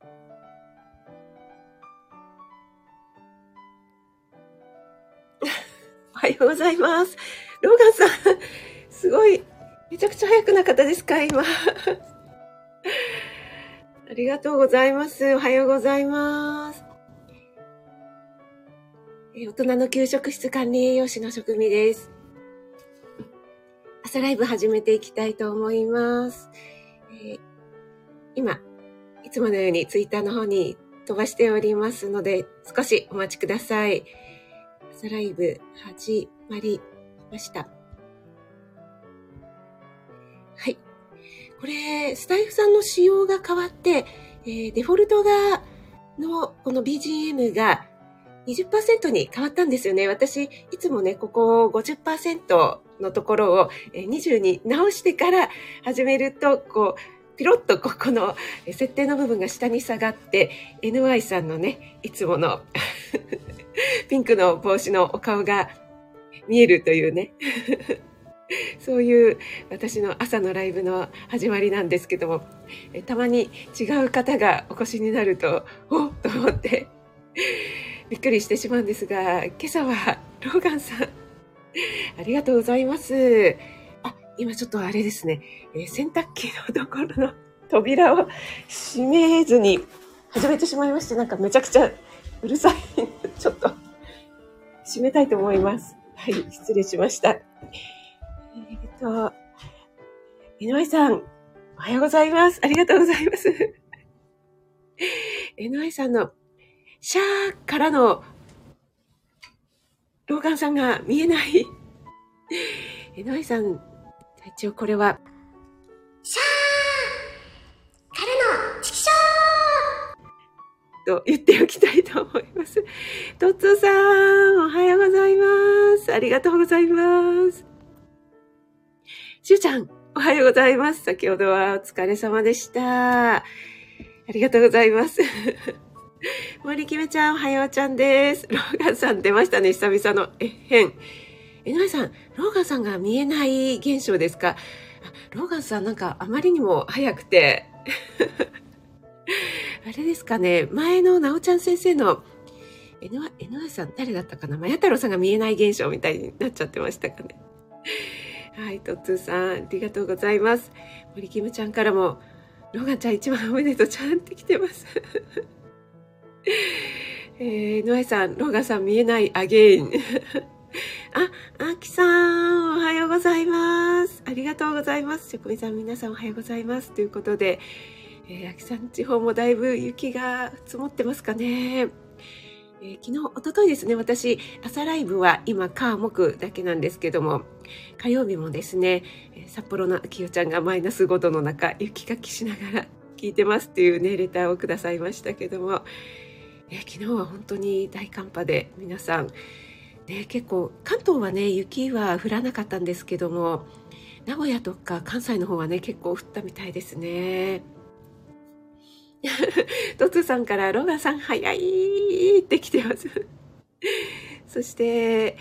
おはようございます。ローガンさん、すごい、めちゃくちゃ早くなかったですか今。ありがとうございます。おはようございます。大人の給食室管理栄養士の職味です。朝ライブ始めていきたいと思います。えー、今、つものようにツイッターの方に飛ばしておりますので、少しお待ちください。朝ライブ始まりました。はい。これ、スタイフさんの仕様が変わって、えー、デフォルトが、の、この BGM が20%に変わったんですよね。私、いつもね、ここ50%のところを20に直してから始めると、こう、ピロッとここの設定の部分が下に下がって、NY さんのね、いつもの ピンクの帽子のお顔が見えるというね。そういう私の朝のライブの始まりなんですけども、えたまに違う方がお越しになると、おっと思って びっくりしてしまうんですが、今朝はローガンさん、ありがとうございます。今ちょっとあれですね、えー、洗濯機のところの扉を閉めずに始めてしまいまして、なんかめちゃくちゃうるさい。ちょっと閉めたいと思います。はい、失礼しました。えー、っと、井上さん、おはようございます。ありがとうございます。井上さんのシャーからの、ローガンさんが見えない。えのいさん、一応これは、シャーからのチキショーと言っておきたいと思います。トッツーさん、おはようございます。ありがとうございます。しゅうちゃん、おはようございます。先ほどはお疲れ様でした。ありがとうございます。森きめちゃん、おはようちゃんです。ローガンさん出ましたね、久々のえへん。えのいさん、ローガンさんが見えない現象ですか？ローガンさんなんかあまりにも早くて。あれですかね、前のなおちゃん先生の、えの、えのいさん誰だったかな？まや太郎さんが見えない現象みたいになっちゃってましたかね。はい、トッツーさん、ありがとうございます。森キムちゃんからも、ローガンちゃん一番おめでとうちゃんって来てます。えー、ノエさん、ロガンさん見えないアゲイン。あ、アキさん、おはようございます。ありがとうございます。職人さん、皆さんおはようございます。ということで、えー、アキさん地方もだいぶ雪が積もってますかね。えー、昨日、おとといですね、私、朝ライブは今、火、木だけなんですけども、火曜日もですね、札幌のきよちゃんがマイナス5度の中、雪かきしながら聞いてますっていうね、レターをくださいましたけども、え昨日は本当に大寒波で皆さん、ね、結構関東はね雪は降らなかったんですけども名古屋とか関西の方はね結構降ったみたいですね。トツさんからロガさん早いって来てます。そして、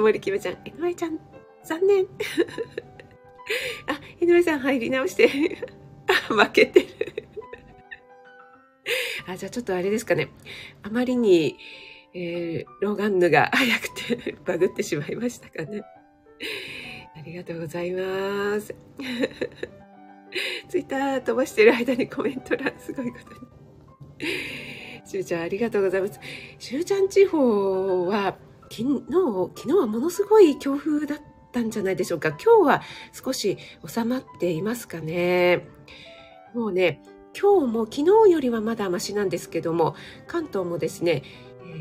森キムちゃん、井上ちゃん、残念。あ、井上さん入り直して。あ、負けてる。あ、じゃあちょっとあれですかね。あまりに、えー、ローガンヌが早くてバグってしまいましたかね。ありがとうございます。ツイッター飛ばしてる間にコメント欄すごいことに。しゅうちゃんありがとうございます。しゅうちゃん地方は昨日、昨日はものすごい強風だったんじゃないでしょうか。今日は少し収まっていますかね。もうね、今日も昨日よりはまだマシなんですけども、関東もですね、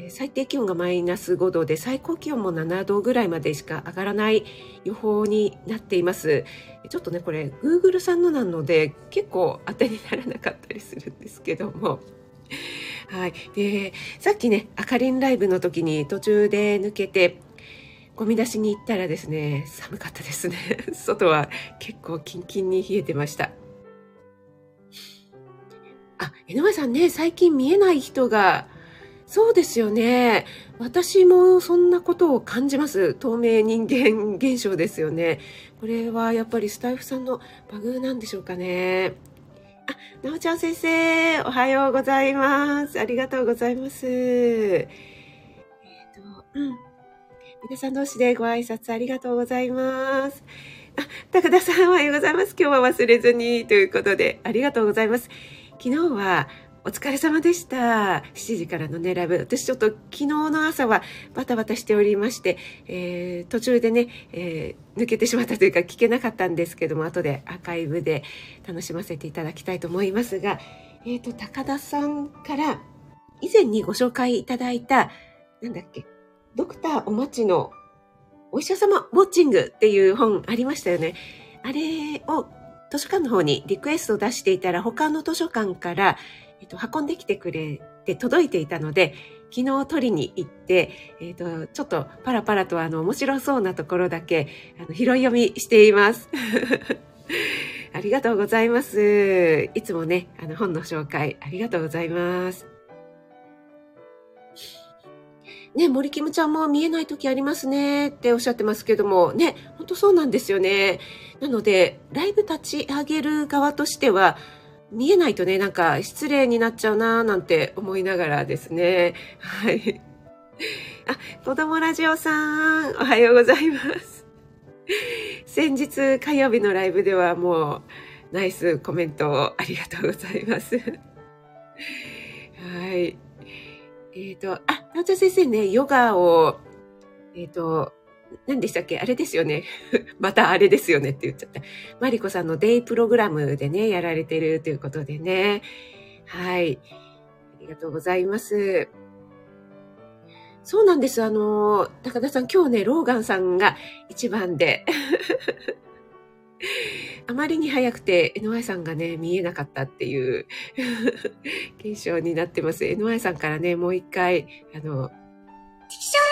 最低気温がマイナス5度で最高気温も7度ぐらいまでしか上がらない予報になっています。ちょっとね、これ Google さんのなので結構当てにならなかったりするんですけども。はい。で、さっきね、あかりんライブの時に途中で抜けて、ゴミ出しに行ったらですね、寒かったですね。外は結構キンキンに冷えてました。あ、江上さんね、最近見えない人が、そうですよね。私もそんなことを感じます。透明人間現象ですよね。これはやっぱりスタイフさんのバグなんでしょうかね。あ、なおちゃん先生、おはようございます。ありがとうございます。えっ、ー、と、うん。皆さん同士でご挨拶ありがとうございます。あ、高田さんおはようございます。今日は忘れずにということで、ありがとうございます。昨日はお疲れ様でした。7時からのね、ライブ。私ちょっと昨日の朝はバタバタしておりまして、えー、途中でね、えー、抜けてしまったというか聞けなかったんですけども、後でアーカイブで楽しませていただきたいと思いますが、えっ、ー、と、高田さんから以前にご紹介いただいた、なんだっけ、ドクターお待ちのお医者様ウォッチングっていう本ありましたよね。あれを図書館の方にリクエストを出していたら他の図書館からえっと、運んできてくれて届いていたので、昨日取りに行って、えっ、と、ちょっとパラパラとあの面白そうなところだけあの拾い読みしています。ありがとうございます。いつもね、あの本の紹介ありがとうございます。ね、森キムちゃんも見えない時ありますねっておっしゃってますけども、ね、ほんとそうなんですよね。なので、ライブ立ち上げる側としては、見えないとね、なんか失礼になっちゃうなーなんて思いながらですね。はい。あ、子供ラジオさん、おはようございます。先日火曜日のライブではもうナイスコメントをありがとうございます。はい。えっ、ー、と、あ、なおちゃ先生ね、ヨガを、えっ、ー、と、何でしたっけ？あれですよね。またあれですよねって言っちゃった。マリコさんのデイプログラムでね、やられてるということでね。はい。ありがとうございます。そうなんです。あの、高田さん、今日ね、ローガンさんが一番で。あまりに早くて NY さんがね、見えなかったっていう 現象になってます。NY さんからね、もう一回、あの、チキショ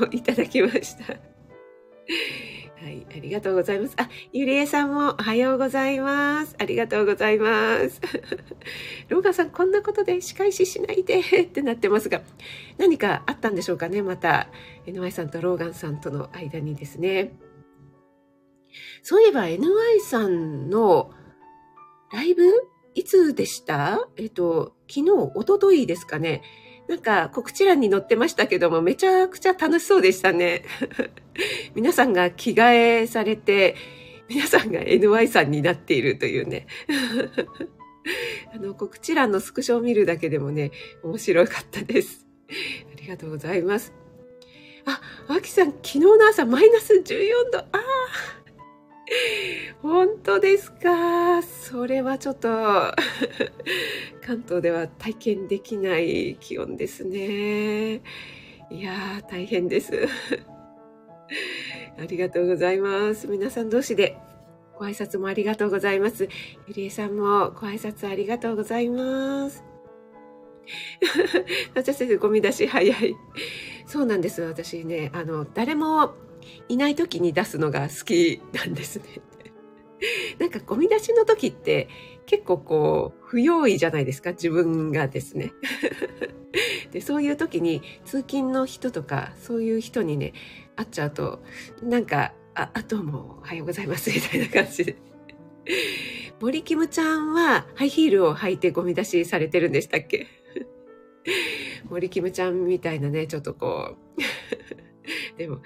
を いただきました。はい、ありがとうございます。あ、ゆりえさんもおはようございます。ありがとうございます。ローガンさん、こんなことで仕返ししないでってなってますが、何かあったんでしょうかねまた、NY さんとローガンさんとの間にですね。そういえば NY さんのライブいつでした？えっと、昨日、おとといですかね。なんか告知欄に載ってましたけども、めちゃくちゃ楽しそうでしたね。皆さんが着替えされて、皆さんが NY さんになっているというね。あの、告知欄のスクショを見るだけでもね、面白かったです。ありがとうございます。あ、アキさん、昨日の朝マイナス14度。ああ。本当ですか？それはちょっと 関東では体験できない気温ですね。いや、大変です。ありがとうございます。皆さん同士でご挨拶もありがとうございます。ゆりえさんもご挨拶ありがとうございます。なちゃ先生、ゴミ出し早い。そうなんです。私ね、あの、誰もいない時に出すのが好きなんですね。なんかゴミ出しの時って結構こう不用意じゃないですか自分がですね。でそういう時に通勤の人とかそういう人にね会っちゃうとなんか「ああどうもおはようございます」みたいな感じで。森キムちゃんはハイヒールを履いてゴミ出しされてるんでしたっけ？森キムちゃんみたいなねちょっとこう でも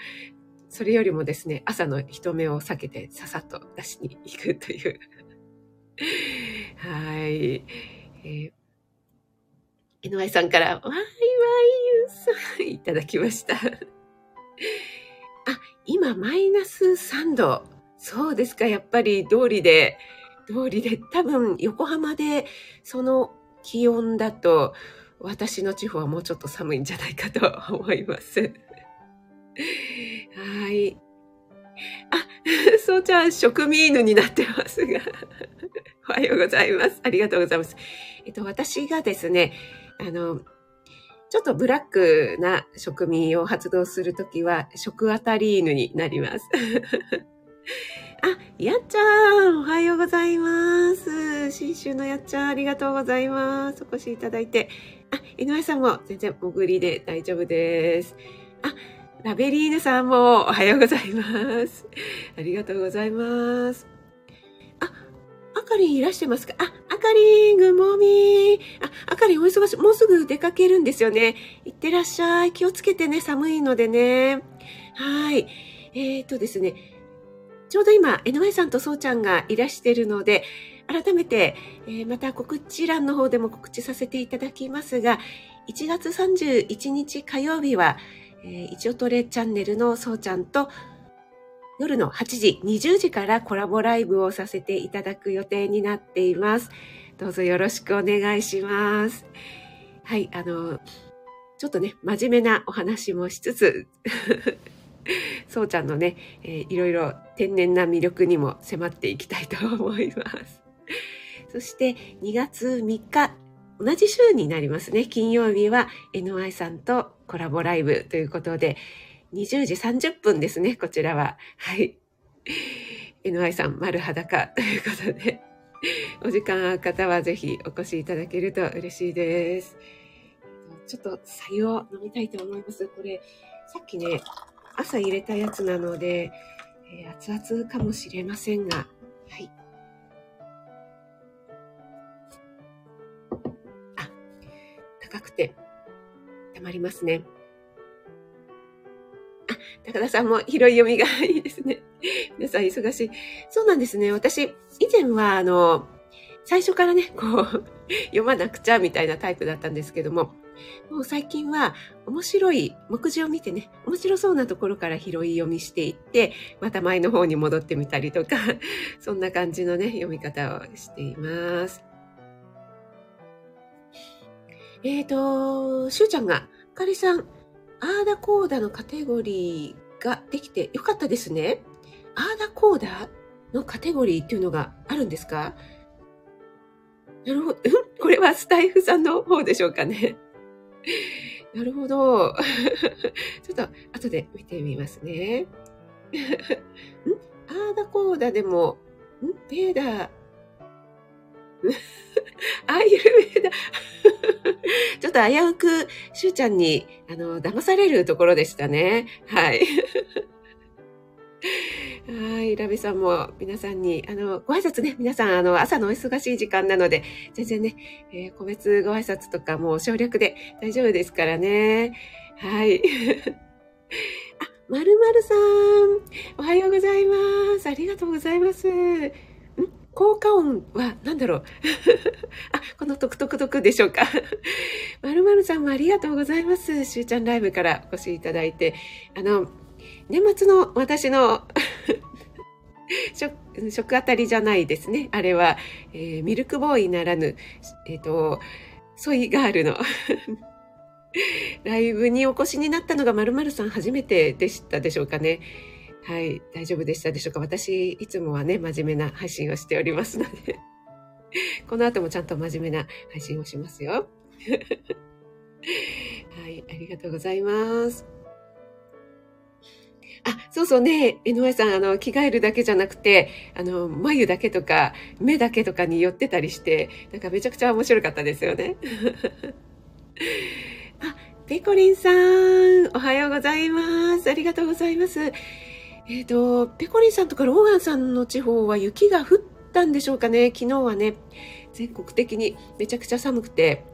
それよりもですね、朝の人目を避けてささっと出しに行くという。はい。えー、NY さんから、わいわいゆうさん、いただきました。あ、今マイナス3度。そうですか、やっぱり通りで、通りで、多分横浜でその気温だと、私の地方はもうちょっと寒いんじゃないかと思います。はい。あ、そうちゃん、食味犬になってますが。おはようございます。ありがとうございます。えっと、私がですね、あの、ちょっとブラックな食味を発動するときは、食あたり犬になります。あ、やっちゃん、おはようございます。新州のやっちゃん、ありがとうございます。お越しいただいて。あ、井上さんも全然潜りで大丈夫です。あ、ラベリーヌさんもおはようございます。ありがとうございます。あ、あかりんいらしてますか？あ、あかりん、ぐもみあ、あかりんお忙しい。もうすぐ出かけるんですよね。いってらっしゃい。気をつけてね、寒いのでね。はい。えっ、ー、とですね、ちょうど今、NY さんとそうちゃんがいらしてるので、改めて、えー、また告知欄の方でも告知させていただきますが、1月31日火曜日は、えー、一応トレチャンネルのそうちゃんと夜の8時、20時からコラボライブをさせていただく予定になっています。どうぞよろしくお願いします。はい、あの、ちょっとね、真面目なお話もしつつ そうちゃんのね、えー、いろいろ天然な魅力にも迫っていきたいと思います。そして2月3日、同じ週になりますね。金曜日は NY さんとコラボライブということで、20時30分ですね、こちらは。はい。NY さん丸裸ということで、お時間ある方はぜひお越しいただけると嬉しいです。ちょっと白湯を飲みたいと思います。これ、さっきね、朝入れたやつなので、えー、熱々かもしれませんが、はい。高くて、たまりますね。あ、高田さんも拾い読みがいいですね。皆さん忙しい。そうなんですね。私、以前は、あの、最初からね、こう、読まなくちゃみたいなタイプだったんですけども、もう最近は面白い目次を見てね、面白そうなところから拾い読みしていって、また前の方に戻ってみたりとか、そんな感じのね、読み方をしています。えっ、ー、と、しゅうちゃんが、かりさん、アーダコーダのカテゴリーができてよかったですね。アーダコーダのカテゴリーっていうのがあるんですか？なるほど。これはスタイフさんの方でしょうかね。なるほど。ちょっと後で見てみますね。ん？アーダコーダでも、ん？ベーダー。アイルベーダ。ちょっと危うく、しゅうちゃんに、あの、騙されるところでしたね。はい。はい。ラビさんも皆さんに、あの、ご挨拶ね、皆さん、あの、朝のお忙しい時間なので、全然ね、えー、個別ご挨拶とかも省略で大丈夫ですからね。はい。あ、まるまるさん、おはようございます。ありがとうございます。効果音は何だろう？あ、このトクトクトクでしょうか？まるまるさんもありがとうございます。しゅうちゃんライブからお越しいただいて。あの、年末の私の 食、食あたりじゃないですね。あれは、えー、ミルクボーイならぬ、えっ、ー、と、ソイガールのライブにお越しになったのが〇〇さん初めてでしたでしょうかね。はい、大丈夫でしたでしょうか？私、いつもはね、真面目な配信をしておりますので この後もちゃんと真面目な配信をしますよ。はい、ありがとうございます。あ、そうそうね、NY さん、あの、着替えるだけじゃなくて、あの、眉だけとか、目だけとかに寄ってたりして、なんかめちゃくちゃ面白かったですよね。あ、ペコリンさん、おはようございます。ありがとうございます。えっ、ー、と、ペコリンさんとかローガンさんの地方は雪が降ったんでしょうかね。昨日はね、全国的にめちゃくちゃ寒くて。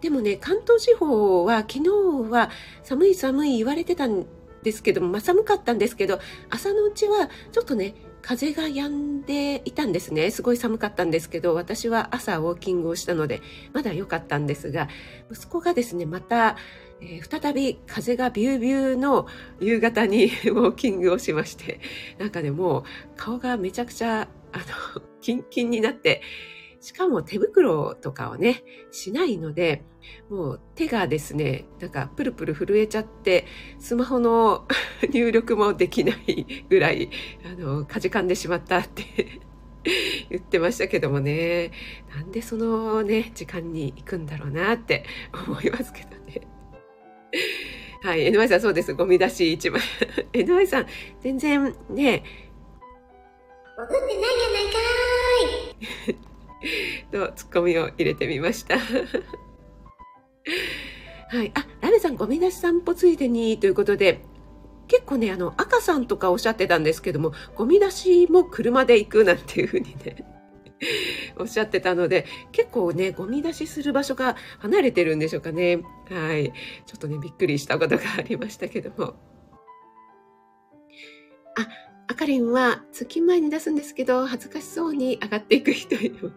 でもね、関東地方は昨日は寒い寒い言われてたんですけども、まあ、寒かったんですけど、朝のうちはちょっとね、風が止んでいたんですね。すごい寒かったんですけど、私は朝ウォーキングをしたので、まだ良かったんですが、息子がですね、また、えー、再び風がビュービューの夕方に ウォーキングをしまして、なんかね、もう顔がめちゃくちゃ、あの、キンキンになって、しかも手袋とかをね、しないので、もう手がですね、なんかプルプル震えちゃって、スマホの 入力もできないぐらい、あの、かじかんでしまったって言ってましたけどもね、なんでそのね、時間に行くんだろうなって思いますけど。はい、NY さんそうです。ゴミ出し一枚。NY さん、全然ね、潜ってないやないかーい とツッコミを入れてみました。はい。あ、ラメさんゴミ出し散歩ついでにということで、結構ね、あの、赤さんとかおっしゃってたんですけども、ゴミ出しも車で行くなんていうふうにね、おっしゃってたので、結構ね、ゴミ出しする場所が離れてるんでしょうかね。はい。ちょっとね、びっくりしたことがありましたけども。あ、あかりんは月前に出すんですけど、恥ずかしそうに上がっていく人いる。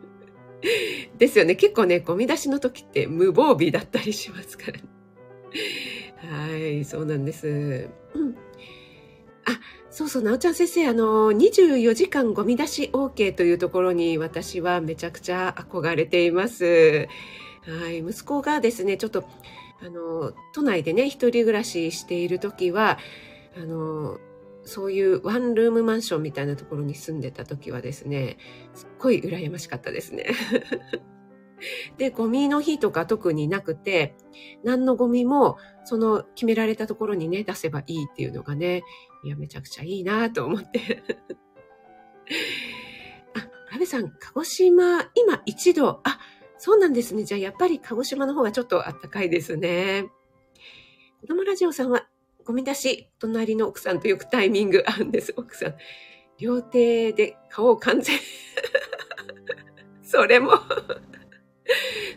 ですよね。結構ね、ゴミ出しの時って無防備だったりしますから、ね。はい、そうなんです。うん。あ、そうそう、なおちゃん先生、あの、24時間ゴミ出し OK というところに私はめちゃくちゃ憧れています。はい、息子がですね、ちょっと、あの、都内でね、一人暮らししている時は、あの、そういうワンルームマンションみたいなところに住んでた時はですね、すっごい羨ましかったですね。で、ゴミの日とか特になくて、何のゴミもその決められたところにね、出せばいいっていうのがね、いや、めちゃくちゃいいなと思って。あ、ラベさん、鹿児島、今1度。あ、そうなんですね。じゃあやっぱり鹿児島の方がちょっと暖かいですね。子供ラジオさんはゴミ出し、隣の奥さんとよくタイミング 合うんです、奥さん。両手で顔を完全。それも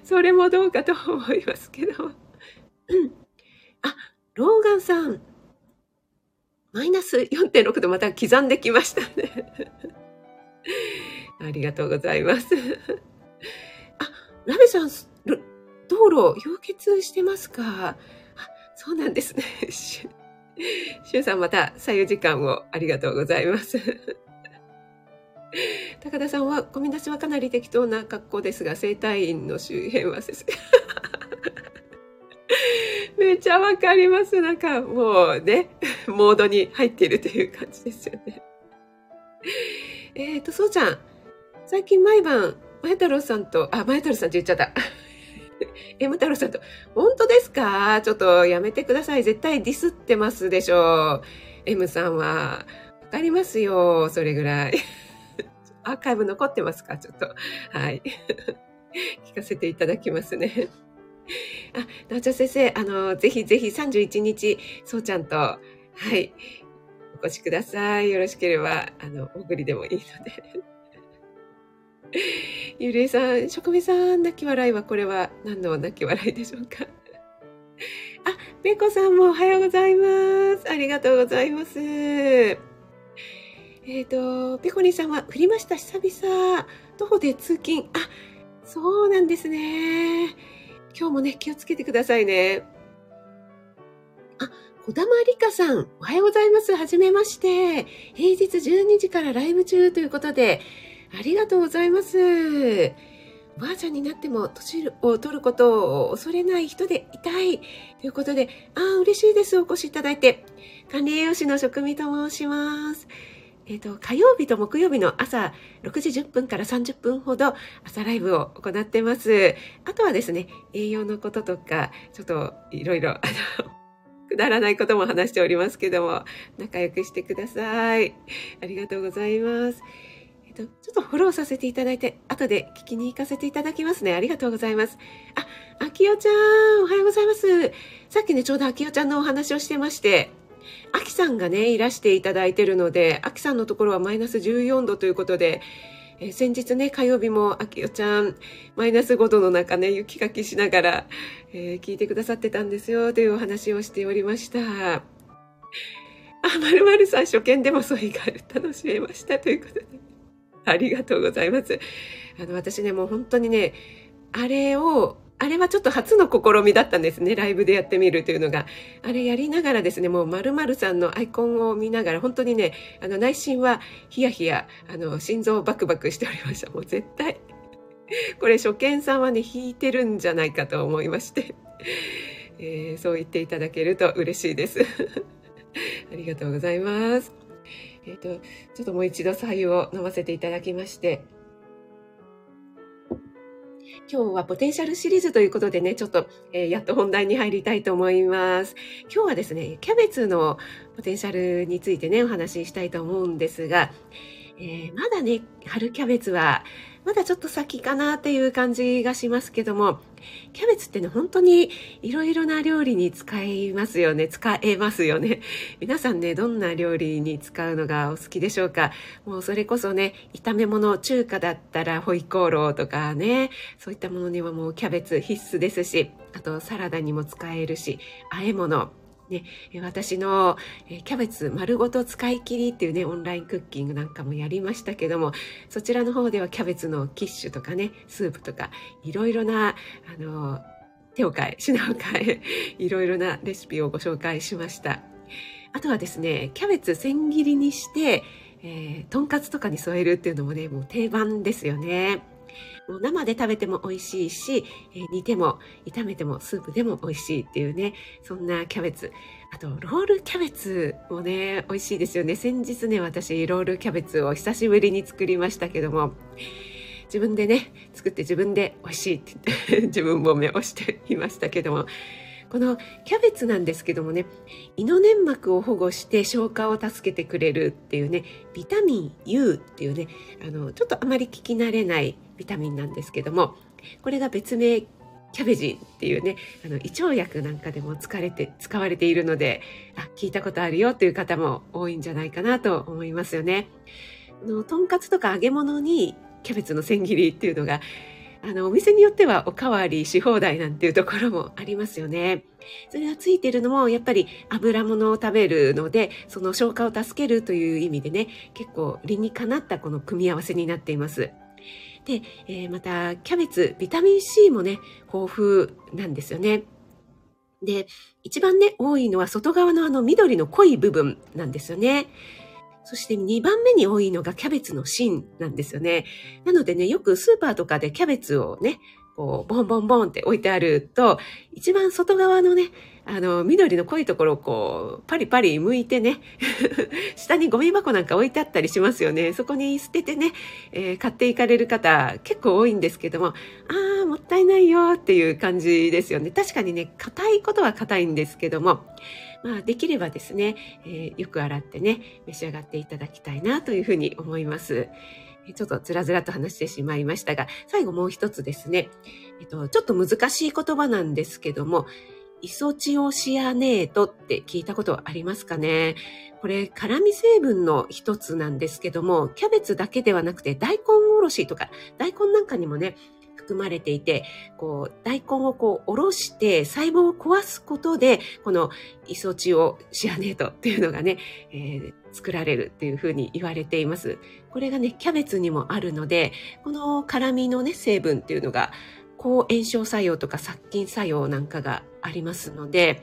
それもどうかと思いますけど。あ、ローガンさん。マイナス4.6度また刻んできましたね。ありがとうございます。あ、ラベさん、道路氷結してますか？そうなんですね。しゅうさんまた左右時間をありがとうございます。高田さんはゴミ出しはかなり適当な格好ですが、生体院の周辺はですめっちゃわかります。なんかもうね、モードに入っているという感じですよね。えっと、そうちゃん。最近毎晩、前太郎さんと、あ、前太郎さんって言っちゃった。M 太郎さんと、本当ですか？ちょっとやめてください。絶対ディスってますでしょう。M さんは。わかりますよ。それぐらい。アーカイブ残ってますか？ちょっと。はい。聞かせていただきますね。あ、なおちゃん先生、あの、ぜひぜひ31日、そうちゃんと、はい、お越しください。よろしければ、あの、お送りでもいいので。ゆりえさん、職味さん、泣き笑いはこれは何の泣き笑いでしょうか？あ、ペコさんもおはようございます。ありがとうございます。えっ、ー、と、ペコニーさんは降りました、久々。徒歩で通勤。あ、そうなんですね。今日もね、気をつけてくださいね。あ、小玉理香さん、おはようございます。はじめまして。平日12時からライブ中ということで、ありがとうございます。おばあちゃんになっても年を取ることを恐れない人でいたい。ということで、ああ、嬉しいです。お越しいただいて。管理栄養士の職味と申します。え、ー、と、火曜日と木曜日の朝6時10分から30分ほど朝ライブを行ってます。あとはですね、栄養のこととか、ちょっといろいろ、あの、くだらないことも話しておりますけども、仲良くしてください。ありがとうございます。えっ、ー、と、ちょっとフォローさせていただいて、後で聞きに行かせていただきますね。ありがとうございます。あ、あきおちゃん、おはようございます。さっきね、ちょうどあきおちゃんのお話をしてまして、アキさんがね、いらしていただいてるので、アキさんのところはマイナス14度ということで、えー、先日ね、火曜日も、あきよちゃん、マイナス5度の中ね、雪かきしながら、えー、聞いてくださってたんですよ、というお話をしておりました。あ、まるまるさん、初見でもそういうが楽しめました、ということで。ありがとうございます。あの、私ね、もう本当にね、あれをあれはちょっと初の試みだったんですね。ライブでやってみるというのが。あれやりながらですね、もう〇〇さんのアイコンを見ながら、本当にね、あの内心はヒヤヒヤ、あの心臓バクバクしておりました。もう絶対。これ初見さんはね、弾いてるんじゃないかと思いまして。えー、そう言っていただけると嬉しいです。ありがとうございます。えっ、ー、と、ちょっともう一度白湯を飲ませていただきまして、今日はポテンシャルシリーズということでね、ちょっと、えー、やっと本題に入りたいと思います。今日はですね、キャベツのポテンシャルについてね、お話ししたいと思うんですが、えー、まだね、春キャベツは、まだちょっと先かなっていう感じがしますけども、キャベツってね、本当にいろいろな料理に使いますよね。使えますよね。皆さんね、どんな料理に使うのがお好きでしょうか？もうそれこそね、炒め物、中華だったらホイコーローとかね、そういったものにはもうキャベツ必須ですし、あとサラダにも使えるし、和え物、ね、私のキャベツ丸ごと使い切りっていうね、オンラインクッキングなんかもやりましたけども、そちらの方ではキャベツのキッシュとかね、スープとか、いろいろな、あの、手を変え、品を変え、いろいろなレシピをご紹介しました。あとはですね、キャベツ千切りにして、えー、とんかつとかに添えるっていうのもね、もう定番ですよね。もう生で食べても美味しいし、えー、煮ても炒めてもスープでも美味しいっていうね、そんなキャベツ。あと、ロールキャベツもね、美味しいですよね。先日ね、私、ロールキャベツを久しぶりに作りましたけども、自分でね、作って自分で美味しいって言って 自分も目をしていましたけども、このキャベツなんですけどもね、胃の粘膜を保護して消化を助けてくれるっていうね、ビタミン U っていうね、あの、ちょっとあまり聞き慣れないビタミンなんですけども、これが別名キャベジンっていうね、あの、胃腸薬なんかでも使われて、使われているので、あ、聞いたことあるよという方も多いんじゃないかなと思いますよね。の、とんかつとか揚げ物にキャベツの千切りっていうのが、あの、お店によってはおかわりし放題なんていうところもありますよね。それがついてるのも、やっぱり油物を食べるので、その消化を助けるという意味でね、結構理にかなったこの組み合わせになっています。で、えー、また、キャベツ、ビタミン C もね、豊富なんですよね。で、一番ね、多いのは外側のあの緑の濃い部分なんですよね。そして2番目に多いのがキャベツの芯なんですよね。なのでね、よくスーパーとかでキャベツをね、こう、ボンボンボンって置いてあると、一番外側のね、あの、緑の濃いところをこう、パリパリ剥いてね、下にゴミ箱なんか置いてあったりしますよね。そこに捨ててね、えー、買っていかれる方結構多いんですけども、ああ、もったいないよーっていう感じですよね。確かにね、硬いことは硬いんですけども、まあ、できればですね、えー、よく洗ってね、召し上がっていただきたいなというふうに思います。ちょっとずらずらと話してしまいましたが、最後もう一つですね。えっと、ちょっと難しい言葉なんですけども、イソチオシアネートって聞いたことありますかね？これ、辛味成分の一つなんですけども、キャベツだけではなくて大根おろしとか、大根なんかにもね、含まれていて、こう、大根をこう、おろして細胞を壊すことで、このイソチオシアネートっていうのがね、えー、作られるっていうふうに言われています。これがね、キャベツにもあるので、この辛味のね、成分っていうのが、抗炎症作用とか殺菌作用なんかがありますので、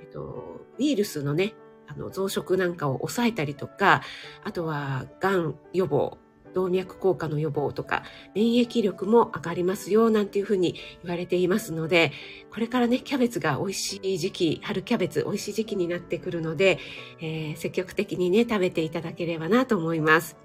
えっと、ウイルスのね、あの増殖なんかを抑えたりとか、あとは、がん予防、動脈硬化の予防とか、免疫力も上がりますよ、なんていうふうに言われていますので、これからね、キャベツが美味しい時期、春キャベツ美味しい時期になってくるので、えー、積極的にね、食べていただければなと思います。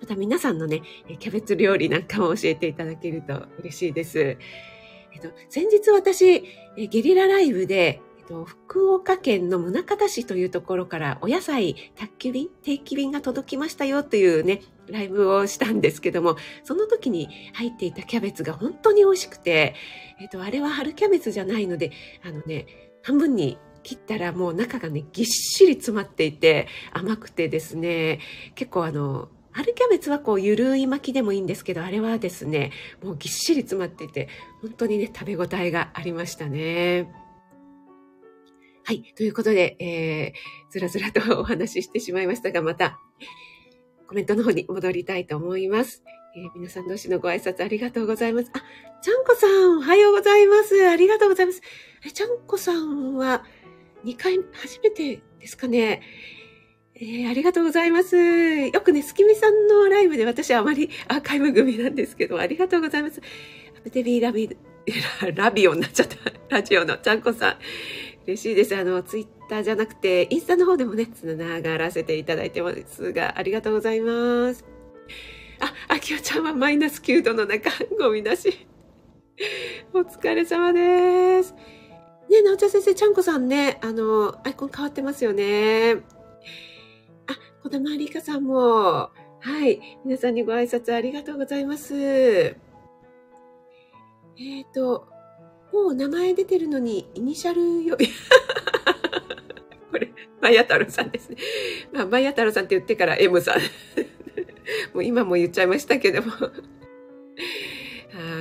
また皆さんのね、キャベツ料理なんかも教えていただけると嬉しいです。えっと、先日私、ゲリラライブで、と、福岡県の宗像市というところからお野菜宅急便、定期便が届きましたよというね、ライブをしたんですけども、その時に入っていたキャベツが本当に美味しくて、えっと、あれは春キャベツじゃないので、あのね、半分に切ったらもう中がね、ぎっしり詰まっていて甘くてですね、結構あの、春キャベツはこう、ゆるい巻きでもいいんですけど、あれはですね、もうぎっしり詰まっていて、本当にね、食べ応えがありましたね。はい。ということで、えー、ずらずらとお話ししてしまいましたが、また、コメントの方に戻りたいと思います。えー、皆さん同士のご挨拶ありがとうございます。あ、ちゃんこさん、おはようございます。ありがとうございます。え、ちゃんこさんは、2回、初めてですかね。えー、ありがとうございます。よくね、すきみさんのライブで私はあまりアーカイブ組なんですけど、ありがとうございます。アブテビーラビ、ラビオになっちゃった。ラジオのちゃんこさん。嬉しいです。あの、ツイッターじゃなくて、インスタの方でもね、つながらせていただいてますが、ありがとうございます。あ、あきおちゃんはマイナス9度の中、ゴミ出し。お疲れ様です。ね、なおちゃん先生、ちゃんこさんね、あの、アイコン変わってますよね。あ、こだまりかさんも、はい。皆さんにご挨拶ありがとうございます。えっ、ー、と、もう名前出てるのに、イニシャルよ、これ、マヤ太郎さんですね。まあ、マヤ太郎さんって言ってから M さん。もう今も言っちゃいましたけども。は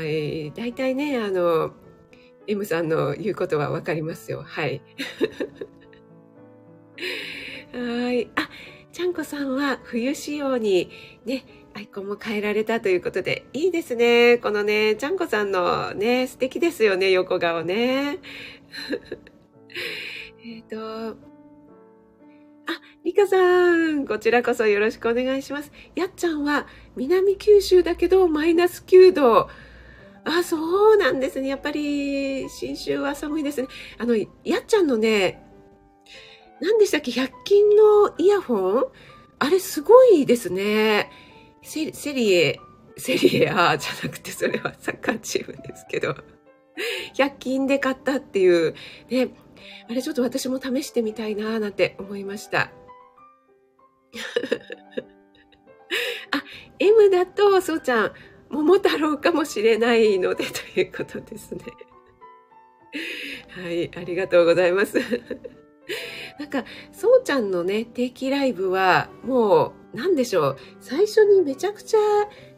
い。大体ね、あの、M さんの言うことはわかりますよ。はい。はい。あ、ちゃんこさんは冬仕様にね、アイコンも変えられたということで、いいですね。このね、ちゃんこさんのね、素敵ですよね、横顔ね。えっと、あ、リカさん、こちらこそよろしくお願いします。やっちゃんは南九州だけどマイナス9度。あ、そうなんですね。やっぱり、新州は寒いですね。あの、やっちゃんのね、何でしたっけ ?100 均のイヤホン？あれすごいですね。セセリエ、セリエ A じゃなくて、それはサッカーチームですけど。100均で買ったっていう。ね、あれちょっと私も試してみたいなーなんて思いました。あ、M だと、そうちゃん、桃太郎かもしれないのでということですね。はい、ありがとうございます。なんか、そうちゃんのね、定期ライブは、もう、なんでしょう、最初にめちゃくちゃ、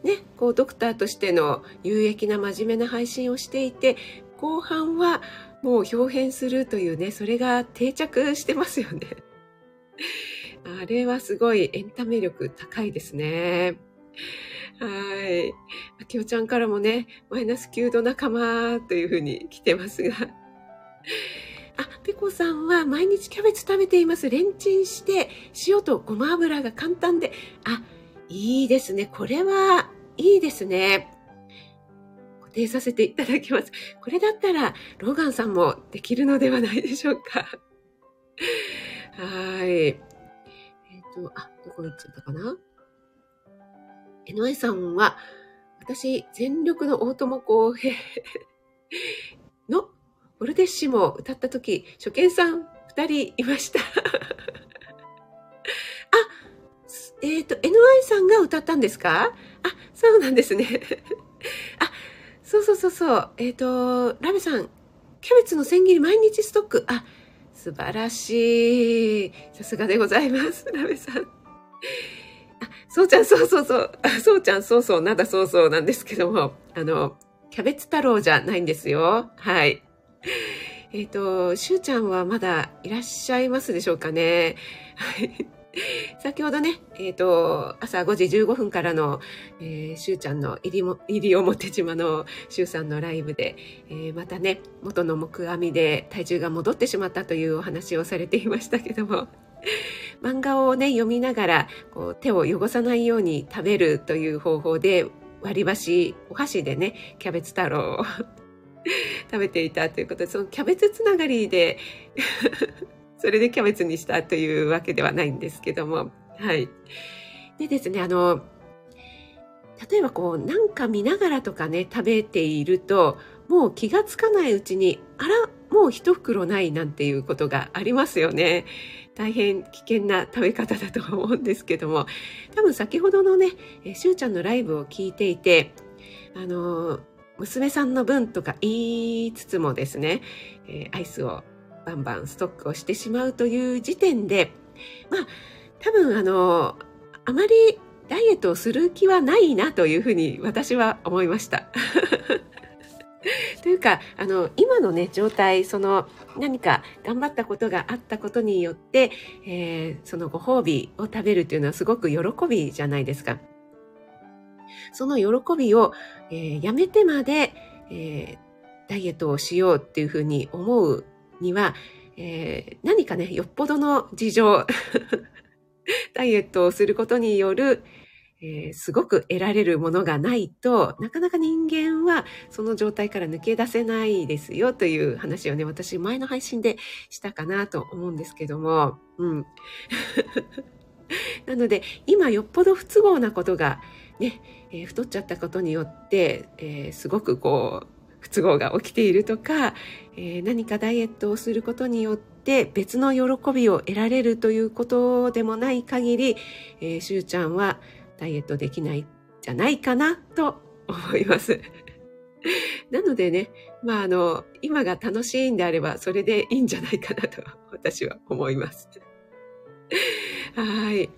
ね、こう、ドクターとしての有益な真面目な配信をしていて、後半は、もう表変するというね、それが定着してますよね。あれはすごいエンタメ力高いですね。はい。あきおちゃんからもね、マイナス9度仲間というふうに来てますが。あ、ペコさんは毎日キャベツ食べています。レンチンして、塩とごま油が簡単で。あ、いいですね。これはいいですね。固定させていただきます。これだったら、ローガンさんもできるのではないでしょうか。はい。えっ、ー、と、あ、どこ行っちゃったかな？江上さんは、私、全力の大友公平オルデッシモ歌った時、初見さん二人いました。あ、えっ、ー、と、NY さんが歌ったんですか？あ、そうなんですね。あ、そうそうそうそう。えっ、ー、と、ラメさん、キャベツの千切り毎日ストック。あ、素晴らしい。さすがでございます。ラメさん。あ、そうちゃん、そうそうそう。あ、そうちゃん、そうそう、なんだそうそうなんですけども、あの、キャベツ太郎じゃないんですよ。はい。えっ、ー、と、しゅうちゃんはまだいらっしゃいますでしょうかね。先ほどね、えっ、ー、と、朝5時15分からの、えー、しゅうちゃんの入りも、入り表島のしゅうさんのライブで、えー、またね、元の木阿弥で体重が戻ってしまったというお話をされていましたけども、漫画をね、読みながら、こう、手を汚さないように食べるという方法で、割り箸、お箸でね、キャベツ太郎を 食べていたということで、そのキャベツつながりで それでキャベツにしたというわけではないんですけども、はい。でですね、あの、例えばこう、なんか見ながらとかね、食べていると、もう気がつかないうちに、あら、もう一袋ないなんていうことがありますよね。大変危険な食べ方だと思うんですけども、多分先ほどのね、しゅうちゃんのライブを聞いていて、あの、娘さんの分とか言いつつもですね、えー、アイスをバンバンストックをしてしまうという時点で、まあ、多分あの、あまりダイエットをする気はないなというふうに私は思いました。というか、あの、今のね、状態、その、何か頑張ったことがあったことによって、えー、そのご褒美を食べるというのはすごく喜びじゃないですか。その喜びを、えー、やめてまで、えー、ダイエットをしようっていうふうに思うには、えー、何かね、よっぽどの事情、ダイエットをすることによる、えー、すごく得られるものがないとなかなか人間はその状態から抜け出せないですよという話をね、私前の配信でしたかなと思うんですけども、うん。なので、今よっぽど不都合なことがね、えー、太っちゃったことによって、えー、すごくこう、不都合が起きているとか、えー、何かダイエットをすることによって別の喜びを得られるということでもない限り、えー、しゅうちゃんはダイエットできないじゃないかなと思います。なのでね、まあ、あの、今が楽しいんであれば、それでいいんじゃないかなと、私は思います。はい。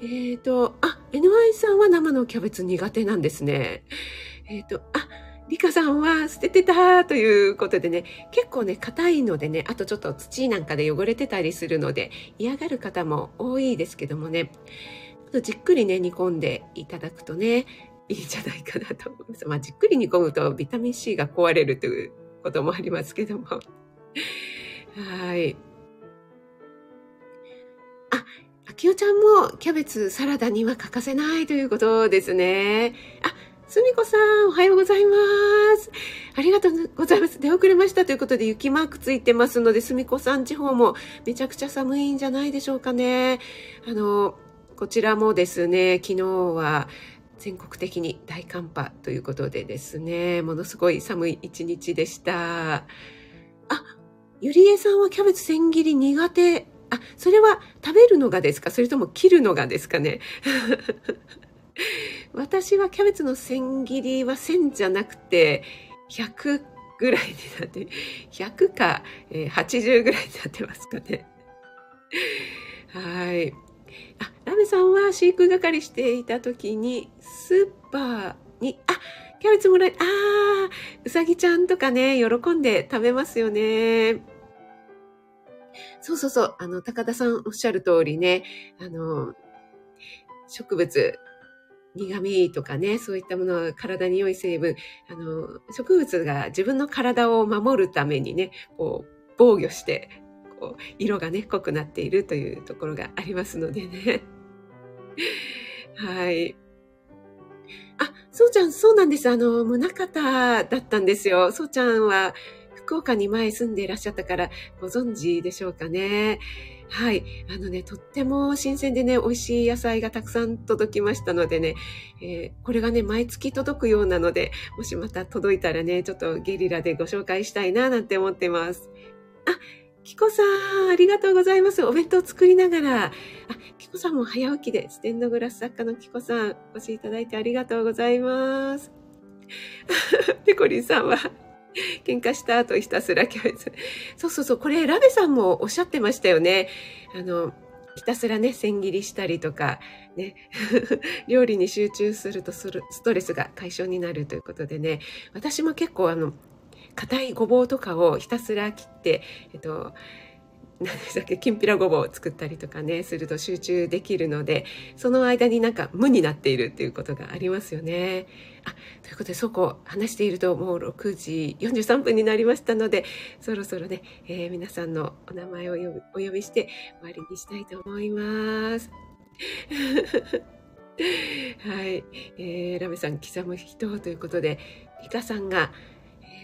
えっ、ー、と、あ、NY さんは生のキャベツ苦手なんですね。えっ、ー、と、あ、リカさんは捨ててたということでね、結構ね、硬いのでね、あとちょっと土なんかで汚れてたりするので、嫌がる方も多いですけどもね、じっくりね、煮込んでいただくとね、いいんじゃないかなと思います。まあ、じっくり煮込むとビタミン C が壊れるということもありますけども。はい。あ、きおちゃんもキャベツサラダには欠かせないということですね。あ、すみこさん、おはようございます。ありがとうございます。出遅れましたということで雪マークついてますので、すみこさん地方もめちゃくちゃ寒いんじゃないでしょうかね。あの、こちらもですね、昨日は全国的に大寒波ということでですね、ものすごい寒い一日でした。あ、ゆりえさんはキャベツ千切り苦手。あ、それは食べるのがですか？それとも切るのがですかね？私はキャベツの千切りは1000じゃなくて100ぐらいになって、100か、80ぐらいになってますかね。はい。あ、ラメさんは飼育係していた時に、スーパーに、あ、キャベツもらい、ああ、うさぎちゃんとかね、喜んで食べますよね。そうそうそう、あの、高田さんおっしゃる通りね、あの、植物、苦味とかね、そういったものは体に良い成分、あの、植物が自分の体を守るためにね、こう、防御して、こう、色がね、濃くなっているというところがありますのでね。はい。あ、そうちゃん、そうなんです。あの、宗方だったんですよ。そうちゃんは、福岡に前住んでいらっしゃったからご存知でしょうかね。はい。あのね、とっても新鮮でね、美味しい野菜がたくさん届きましたのでね、えー、これがね、毎月届くようなので、もしまた届いたらね、ちょっとゲリラでご紹介したいな、なんて思ってます。あ、キコさん、ありがとうございます。お弁当作りながら。あ、キコさんも早起きで、ステンドグラス作家のキコさん、お越しいただいてありがとうございます。ペコリンさんは、喧嘩した後ひたすらキャベツ。そうそうそう、これラベさんもおっしゃってましたよね。あの、ひたすらね、千切りしたりとか、ね、料理に集中するとするストレスが解消になるということでね、私も結構あの、硬いごぼうとかをひたすら切って、えっと、何でしたっけ、きんぴらごぼうを作ったりとかね、すると集中できるので、その間になんか無になっているっていうことがありますよね。あ、ということで、そこ話しているともう6時43分になりましたので、そろそろね、えー、皆さんのお名前をお呼びして終わりにしたいと思います。はい。えー、ラメさん、刻む人ということで、リカさんが、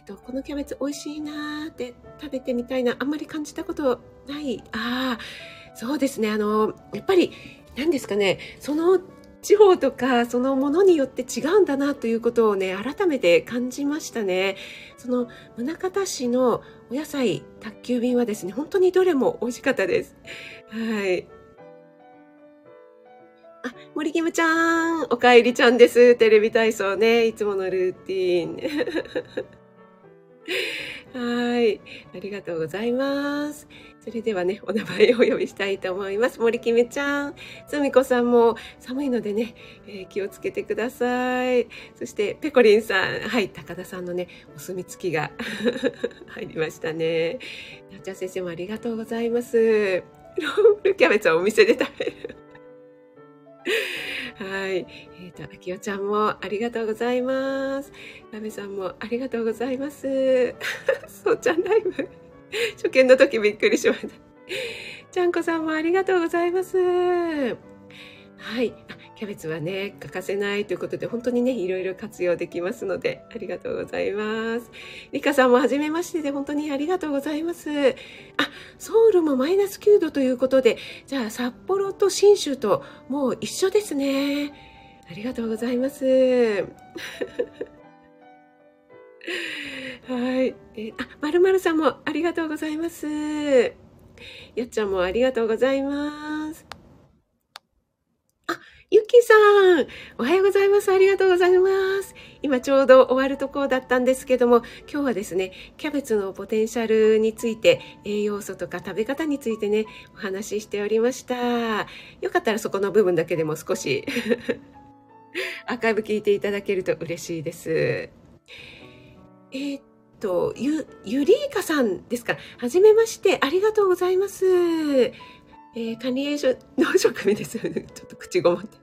と、このキャベツ美味しいなーって食べてみたいな、あんまり感じたことない。ああ、そうですね。あの、やっぱり、何ですかね、その地方とかそのものによって違うんだなということをね、改めて感じましたね。その宗像市のお野菜宅急便はですね、本当にどれも美味しかったです。はい。あ、森キムちゃん、おかえりちゃんです。テレビ体操ね、いつものルーティン。はい。ありがとうございます。それではね、お名前をお呼びしたいと思います。森きめちゃん、すみこさんも寒いのでね、えー、気をつけてください。そして、ペコリンさん、はい、高田さんのね、お墨付きが 入りましたね。なっちゃん先生もありがとうございます。ロールキャベツはお店で食べる。はい。えっ、ー、と、あきおちゃんもありがとうございます。ラメさんもありがとうございます。そうちゃんライブ。初見の時びっくりしました。ちゃんこさんもありがとうございます。はい。キャベツはね、欠かせないということで、本当にね、いろいろ活用できますので、ありがとうございます。リカさんも初めましてで、本当にありがとうございます。あ、ソウルもマイナス9度ということで、じゃあ、札幌と信州ともう一緒ですね。ありがとうございます。はい。えあ、まるまるさんもありがとうございます。やっちゃんもありがとうございます。ゆきさんおはようございます。ありがとうございます。今ちょうど終わるところだったんですけども、今日はですね、キャベツのポテンシャルについて、栄養素とか食べ方についてね、お話ししておりました。よかったらそこの部分だけでも少し アーカイブ聞いていただけると嬉しいです。えー、っと、ゆ、ゆりーかさんですか？はじめまして、ありがとうございます。えー、管理栄養農職名です。ちょっと口ごもって。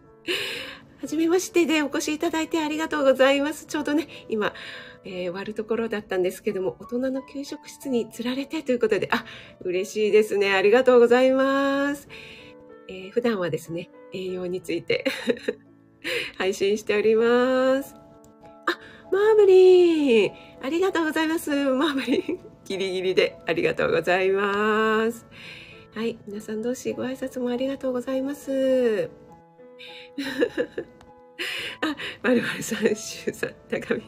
はじめましてでお越しいただいてありがとうございます。ちょうどね、今、えー、終わるところだったんですけども、大人の給食室に釣られてということで、あ、嬉しいですね。ありがとうございます。えー、普段はですね、栄養について 配信しております。あ、マーブリンありがとうございます。マーブリンギリギリでありがとうございます。はい。皆さん同士ご挨拶もありがとうございます。あ、まるまるさん、しゅうさん、高見。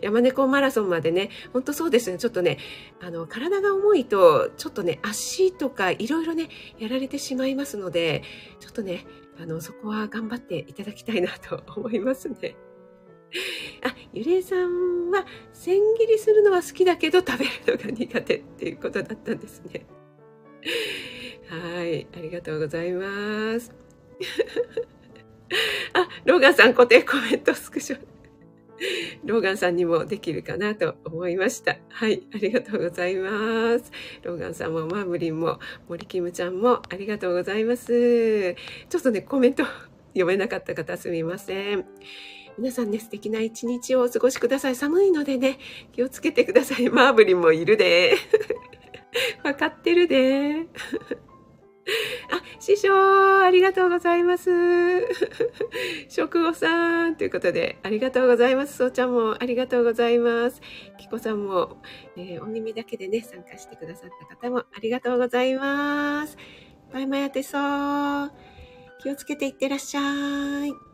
山猫マラソンまでね、ほんとそうですね。ちょっとね、あの、体が重いと、ちょっとね、足とかいろいろね、やられてしまいますので、ちょっとね、あの、そこは頑張っていただきたいなと思いますね。あ、ゆれいさんは千切りするのは好きだけど食べるのが苦手っていうことだったんですね。はい、ありがとうございます。あ、ローガンさん固定コメントスクショ。ローガンさんにもできるかなと思いました。はい、ありがとうございます。ローガンさんもマーブリンも森キムちゃんもありがとうございます。ちょっとね、コメント読めなかった方すみません。皆さんね、素敵な一日をお過ごしください。寒いのでね、気をつけてください。マーブリンもいるで。わかってるで。あ、師匠、ありがとうございます。食後さん、ということで、ありがとうございます。そうちゃんもありがとうございます。きこさんも、えー、お耳だけでね、参加してくださった方もありがとうございます。バイマヤテソー。気をつけていってらっしゃい。